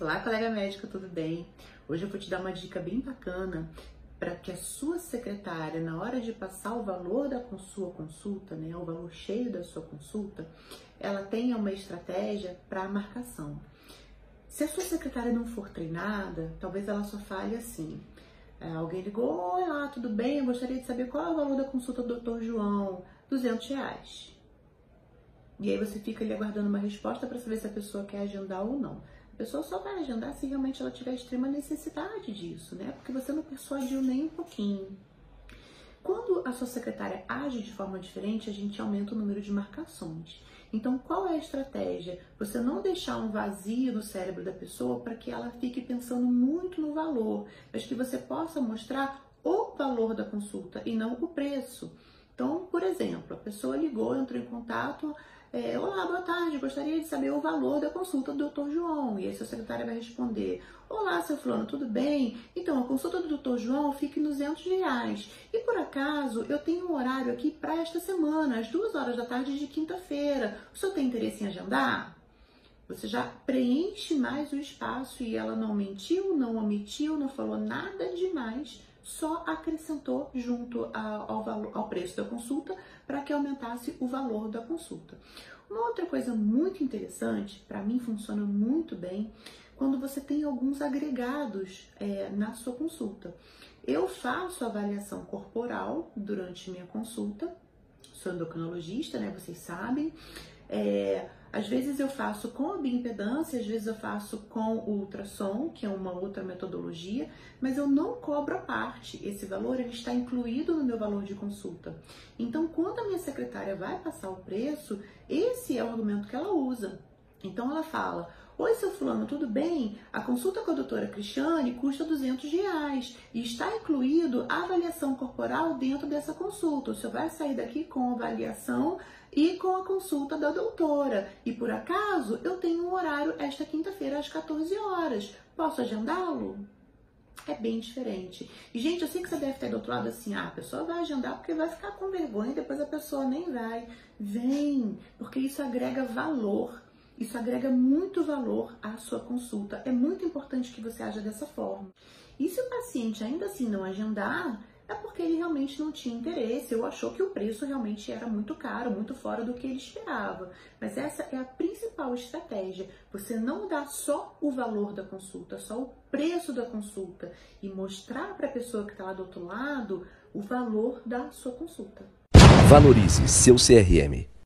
Olá, colega médica, tudo bem? Hoje eu vou te dar uma dica bem bacana para que a sua secretária, na hora de passar o valor da sua consulta, né, o valor cheio da sua consulta, ela tenha uma estratégia para a marcação. Se a sua secretária não for treinada, talvez ela só fale assim. É, alguém ligou, olá, tudo bem? Eu gostaria de saber qual é o valor da consulta do Dr. João. 200 reais. E aí você fica ali aguardando uma resposta para saber se a pessoa quer agendar ou não pessoa só vai agendar se realmente ela tiver extrema necessidade disso, né? Porque você não persuadiu nem um pouquinho. Quando a sua secretária age de forma diferente, a gente aumenta o número de marcações. Então, qual é a estratégia? Você não deixar um vazio no cérebro da pessoa para que ela fique pensando muito no valor, mas que você possa mostrar o valor da consulta e não o preço. Então, por exemplo, a pessoa ligou, entrou em contato, é, Olá, boa tarde, gostaria de saber o valor da consulta do Dr. João. E aí seu secretário vai responder: Olá, seu fulano, tudo bem? Então, a consulta do Dr. João fica em 200 reais. E por acaso, eu tenho um horário aqui para esta semana, às duas horas da tarde de quinta-feira. O senhor tem interesse em agendar? Você já preenche mais o espaço e ela não mentiu, não omitiu, não falou nada demais só acrescentou junto ao, valor, ao preço da consulta para que aumentasse o valor da consulta. Uma outra coisa muito interessante, para mim funciona muito bem, quando você tem alguns agregados é, na sua consulta. Eu faço avaliação corporal durante minha consulta, sou endocrinologista, né? Vocês sabem. É, às vezes eu faço com a bioimpedância, às vezes eu faço com o ultrassom, que é uma outra metodologia, mas eu não cobro a parte. Esse valor ele está incluído no meu valor de consulta. Então, quando a minha secretária vai passar o preço, esse é o argumento que ela usa. Então ela fala: Oi, seu fulano, tudo bem? A consulta com a doutora Cristiane custa 200 reais e está incluído a avaliação corporal dentro dessa consulta. O senhor vai sair daqui com a avaliação e com a consulta da doutora. E por acaso eu tenho um horário esta quinta-feira às 14 horas. Posso agendá-lo? É bem diferente. E, gente, eu sei que você deve ter do outro lado assim, ah, a pessoa vai agendar porque vai ficar com vergonha e depois a pessoa nem vai. Vem, porque isso agrega valor isso agrega muito valor à sua consulta. É muito importante que você haja dessa forma. E se o paciente ainda assim não agendar, é porque ele realmente não tinha interesse ou achou que o preço realmente era muito caro, muito fora do que ele esperava. Mas essa é a principal estratégia. Você não dá só o valor da consulta, só o preço da consulta e mostrar para a pessoa que está lá do outro lado o valor da sua consulta. Valorize seu CRM.